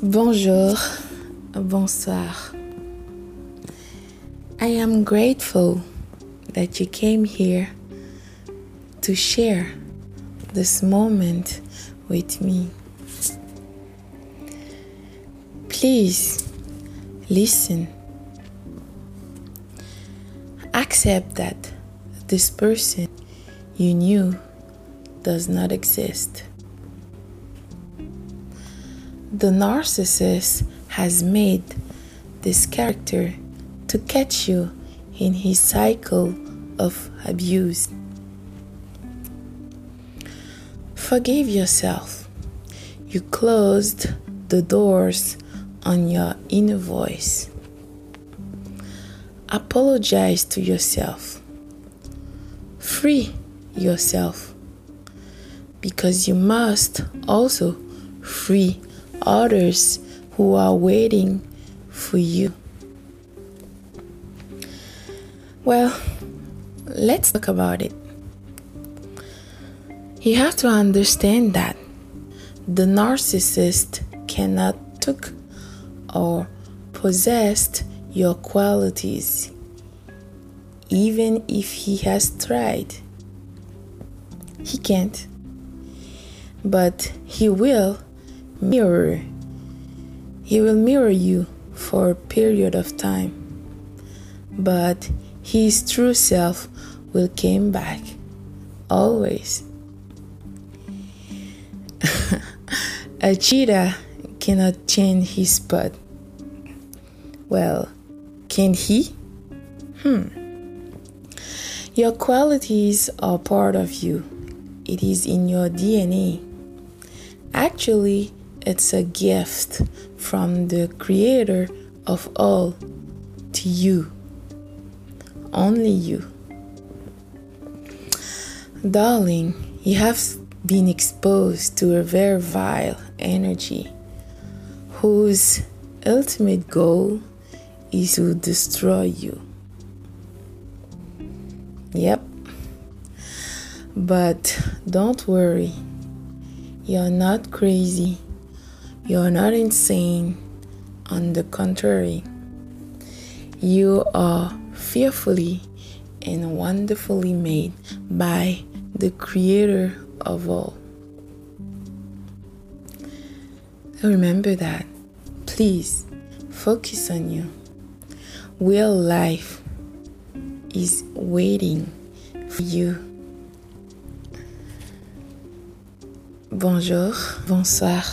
Bonjour, bonsoir. I am grateful that you came here to share this moment with me. Please listen. Accept that this person you knew does not exist. The narcissist has made this character to catch you in his cycle of abuse. Forgive yourself. You closed the doors on your inner voice. Apologize to yourself. Free yourself because you must also free others who are waiting for you. Well, let's talk about it. You have to understand that the narcissist cannot took or possessed your qualities even if he has tried. He can't. But he will mirror. He will mirror you for a period of time, but his true self will come back always. a cheetah cannot change his spot. Well, can he? Hmm. Your qualities are part of you. It is in your DNA. Actually, it's a gift from the Creator of all to you. Only you. Darling, you have been exposed to a very vile energy whose ultimate goal is to destroy you. Yep. But don't worry, you're not crazy you're not insane. On the contrary, you are fearfully and wonderfully made by the Creator of all. Remember that. Please focus on you. Real life is waiting for you. Bonjour, bonsoir.